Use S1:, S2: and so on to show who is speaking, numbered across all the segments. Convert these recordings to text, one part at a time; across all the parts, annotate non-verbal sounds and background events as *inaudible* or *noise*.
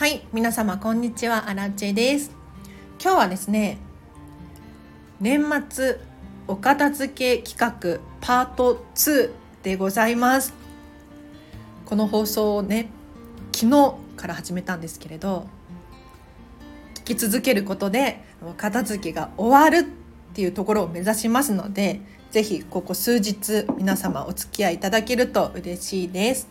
S1: はい皆様こんにちは。アラチェです。今日はですね年末お片付け企画パート2でございます。この放送をね昨日から始めたんですけれど聞き続けることでお片付けが終わるっていうところを目指しますのでぜひここ数日皆様お付き合いいただけると嬉しいです。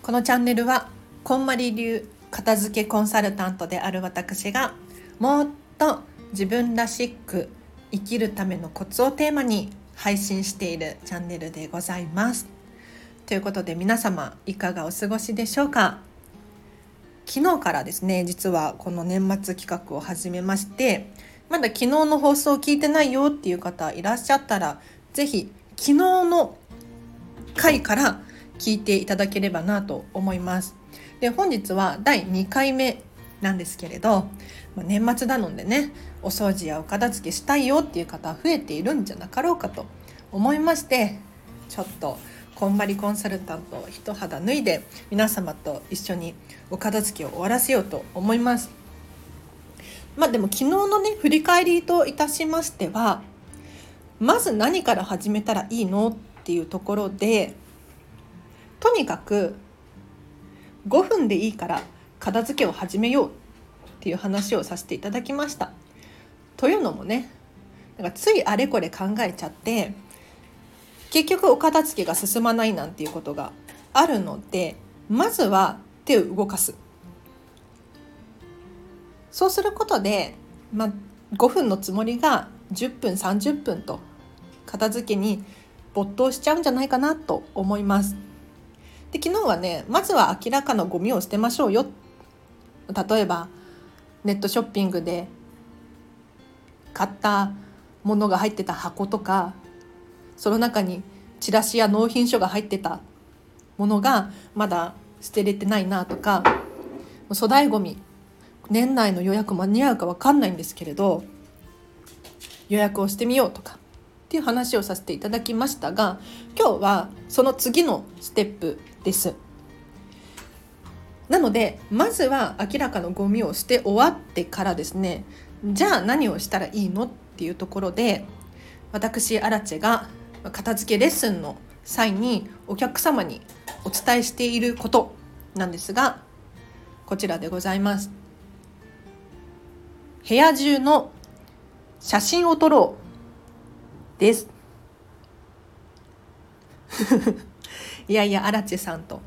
S1: このチャンネルはこんまり流片付けコンサルタントである私がもっと自分らしく生きるためのコツをテーマに配信しているチャンネルでございます。ということで皆様いかがお過ごしでしょうか？昨日からですね実はこの年末企画を始めましてまだ昨日の放送を聞いてないよっていう方いらっしゃったら是非昨日の回から聞いていただければなと思います。で本日は第2回目なんですけれど、まあ、年末なのでねお掃除やお片付けしたいよっていう方増えているんじゃなかろうかと思いましてちょっとこんまりコンサルタント一肌脱いで皆様と一緒にお片付けを終わらせようと思います。まあでも昨日のね振り返りといたしましてはまず何から始めたらいいのっていうところでとにかく5分でいいから片付けを始めようっていう話をさせていただきました。というのもねなんかついあれこれ考えちゃって結局お片付けが進まないなんていうことがあるのでまずは手を動かすそうすることで、まあ、5分のつもりが10分30分と片付けに没頭しちゃうんじゃないかなと思います。で昨日はねまずは明らかなゴミを捨てましょうよ。例えばネットショッピングで買ったものが入ってた箱とかその中にチラシや納品書が入ってたものがまだ捨てれてないなとか粗大ごみ年内の予約間に合うか分かんないんですけれど予約をしてみようとかっていう話をさせていただきましたが今日はその次のステップです。なのでまずは明らかなゴミを捨て終わってからですねじゃあ何をしたらいいのっていうところで私アラチェが片付けレッスンの際にお客様にお伝えしていることなんですがこちらでございます部屋中の写真を撮ろうです。いやいやアラチェさんと。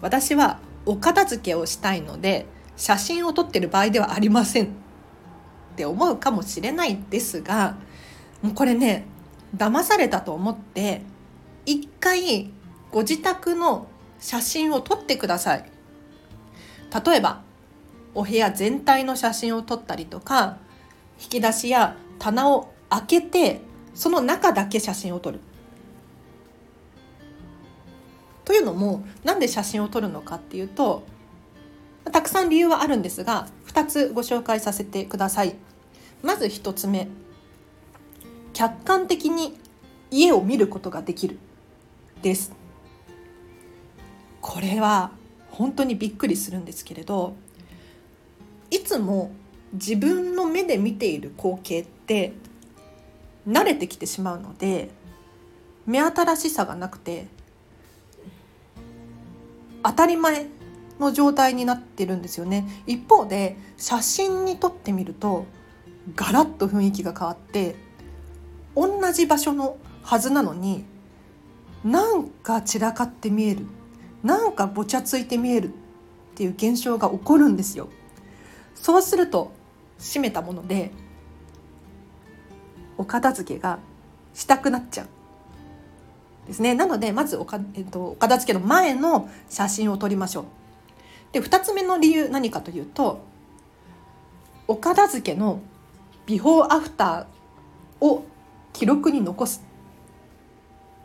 S1: 私はお片付けをしたいので写真を撮ってる場合ではありません。って思うかもしれないですがもうこれね騙されたと思って一回ご自宅の写真を撮ってください。例えばお部屋全体の写真を撮ったりとか引き出しや棚を開けてその中だけ写真を撮るというのもなんで写真を撮るのかっていうとたくさん理由はあるんですが2つご紹介させてください。まず1つ目客観的に家を見ることができるです。これは本当にびっくりするんですけれどいつも自分の目で見ている光景って慣れてきてしまうので目新しさがなくて当たり前の状態になってるんですよね。一方で写真に撮ってみるとガラッと雰囲気が変わって同じ場所のはずなのになんか散らかって見えるなんかぼちゃついて見えるっていう現象が起こるんですよ。そうすると閉めたものでお片付けがしたくなっちゃうですね。なのでまずおか、えっと、お片付けの前の写真を撮りましょう。で2つ目の理由何かというとお片付けのビフォーアフターを記録に残す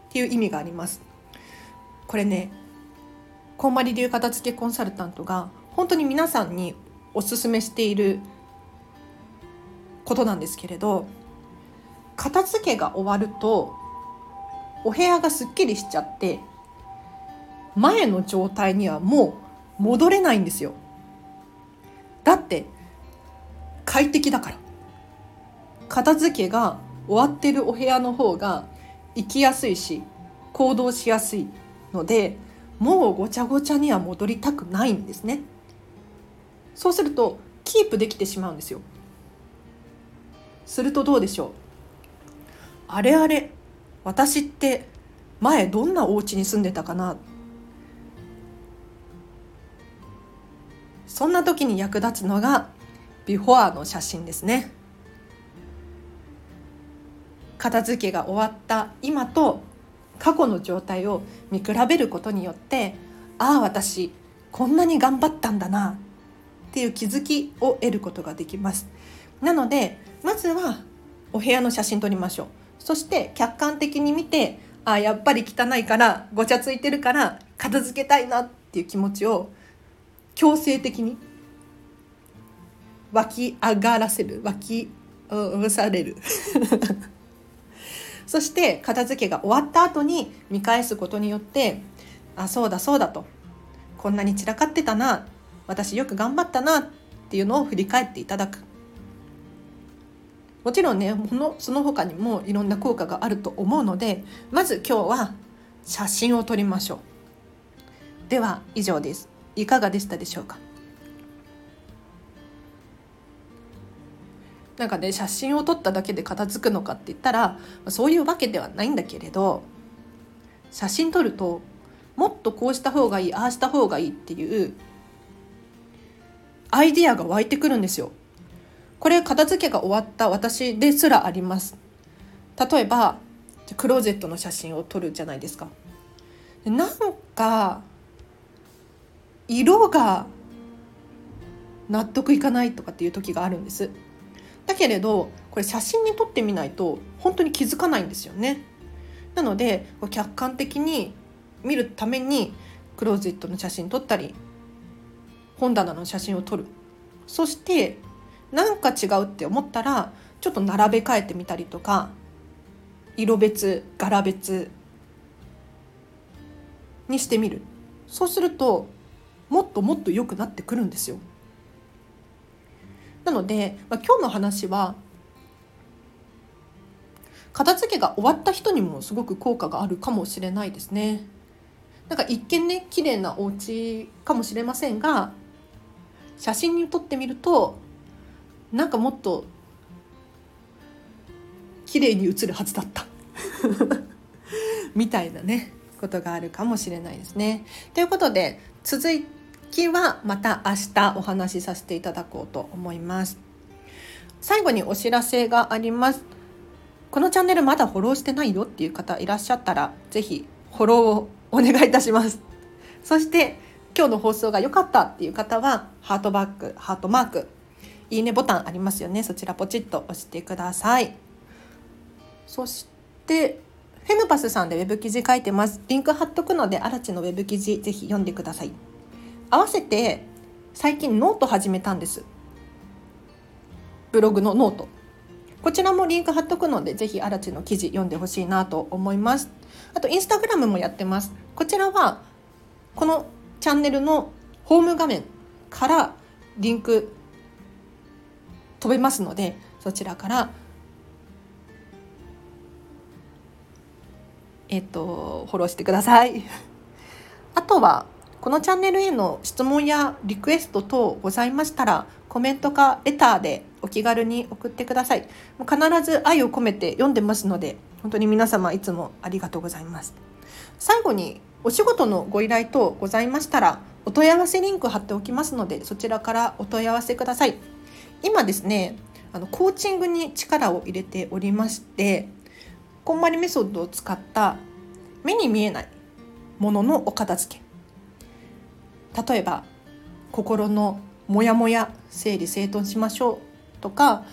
S1: っていう意味があります。これねこんまり流片付けコンサルタントが本当に皆さんにおすすめしていることなんですけれど片付けが終わるとお部屋がすっきりしちゃって前の状態にはもう戻れないんですよ。だって快適だから。片付けが終わってるお部屋の方が行きやすいし行動しやすいのでもうごちゃごちゃには戻りたくないんですね。そうするとキープできてしまうんですよ。するとどうでしょう？あれあれ私って前どんなお家に住んでたかな？そんな時に役立つのがビフォアの写真ですね。片付けが終わった今と過去の状態を見比べることによってああ私こんなに頑張ったんだなっていう気づきを得ることができます。なのでまずはお部屋の写真撮りましょう。そして客観的に見てあやっぱり汚いからごちゃついてるから片付けたいなっていう気持ちを強制的に湧き上がらせる湧き上される。*laughs* そして片付けが終わった後に見返すことによってあそうだそうだと。こんなに散らかってたな。私よく頑張ったなっていうのを振り返っていただく。もちろんねその他にもいろんな効果があると思うのでまず今日は写真を撮りましょう。では以上です。いかがでしたでしょうか？なんかね写真を撮っただけで片付くのかって言ったらそういうわけではないんだけれど写真撮るともっとこうした方がいいああした方がいいっていうアイディアが湧いてくるんですよ。これ片付けが終わった私ですらあります。例えばクローゼットの写真を撮るじゃないですか。なんか色が納得いかないとかっていう時があるんです。だけれどこれ写真に撮ってみないと本当に気づかないんですよね。なので客観的に見るためにクローゼットの写真撮ったり本棚の写真を撮る。そしてなんか違うって思ったらちょっと並べ替えてみたりとか色別柄別にしてみるそうするともっともっと良くなってくるんですよ。なので、まあ、今日の話は片付けが終わった人にもすごく効果があるかもしれないですね。なんか一見ね綺麗なお家かもしれませんが写真に撮ってみるとなんかもっと綺麗に映るはずだったみたいなねことがあるかもしれないですね。ということで続きはまた明日お話しさせていただこうと思います。最後にお知らせがあります。このチャンネルまだフォローしてないよっていう方いらっしゃったら是非フォローをお願いいたします。そして今日の放送が良かったっていう方はハートバック、ハートマークいいねボタンありますよね。そちらポチッと押してください。そしてフェムパスさんでウェブ記事書いてます。リンク貼っとくのでアラチのウェブ記事ぜひ読んでください。合わせて最近ノート始めたんです。ブログのノート。こちらもリンク貼っとくのでぜひアラチの記事読んでほしいなと思います。あとインスタグラムもやってます。こちらはこのチャンネルのホーム画面からリンク飛べますのでそちらからえっとフォローしてください。*laughs* あとはこのチャンネルへの質問やリクエスト等ございましたらコメントかレターでお気軽に送ってください。必ず愛を込めて読んでますので本当に皆様いつもありがとうございます。最後にお仕事のご依頼等ございましたらお問い合わせリンク貼っておきますのでそちらからお問い合わせください。今ですねあのコーチングに力を入れておりましてこんまりメソッドを使った目に見えないもののお片付け。例えば心のモヤモヤ整理整頓しましょう。とか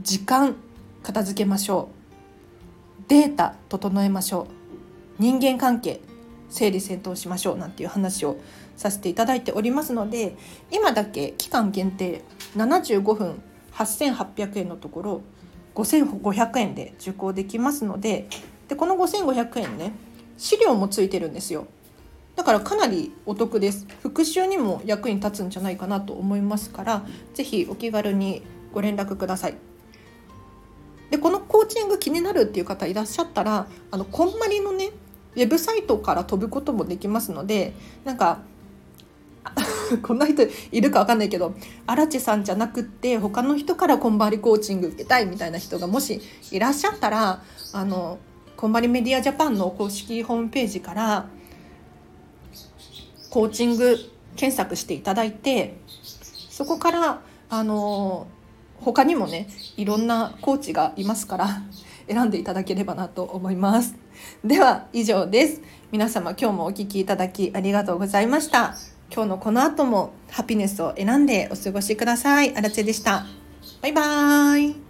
S1: 時間片付けましょう。データ整えましょう。人間関係整理整頓しましょうなんていう話をさせていただいておりますので今だけ期間限定75分8800円のところ5500円で受講できますのででこの5500円ね資料もついてるんですよ。だからかなりお得です。復習にも役に立つんじゃないかなと思いますから是非お気軽にご連絡ください。でこのコーチング気になるっていう方いらっしゃったらあのこんまりのねウェブサイトから飛ぶこともできますのでなんか *laughs* こんな人いるか分かんないけど荒地さんじゃなくって他の人からこんばりコーチング受けたいみたいな人がもしいらっしゃったらあのこんばりメディアジャパンの公式ホームページからコーチング検索していただいてそこからあの他にもねいろんなコーチがいますから選んでいただければなと思います。では以上です。皆様今日もお聴きいただきありがとうございました。今日のこの後もハピネスを選んでお過ごしください。あらでした。バイバーイ。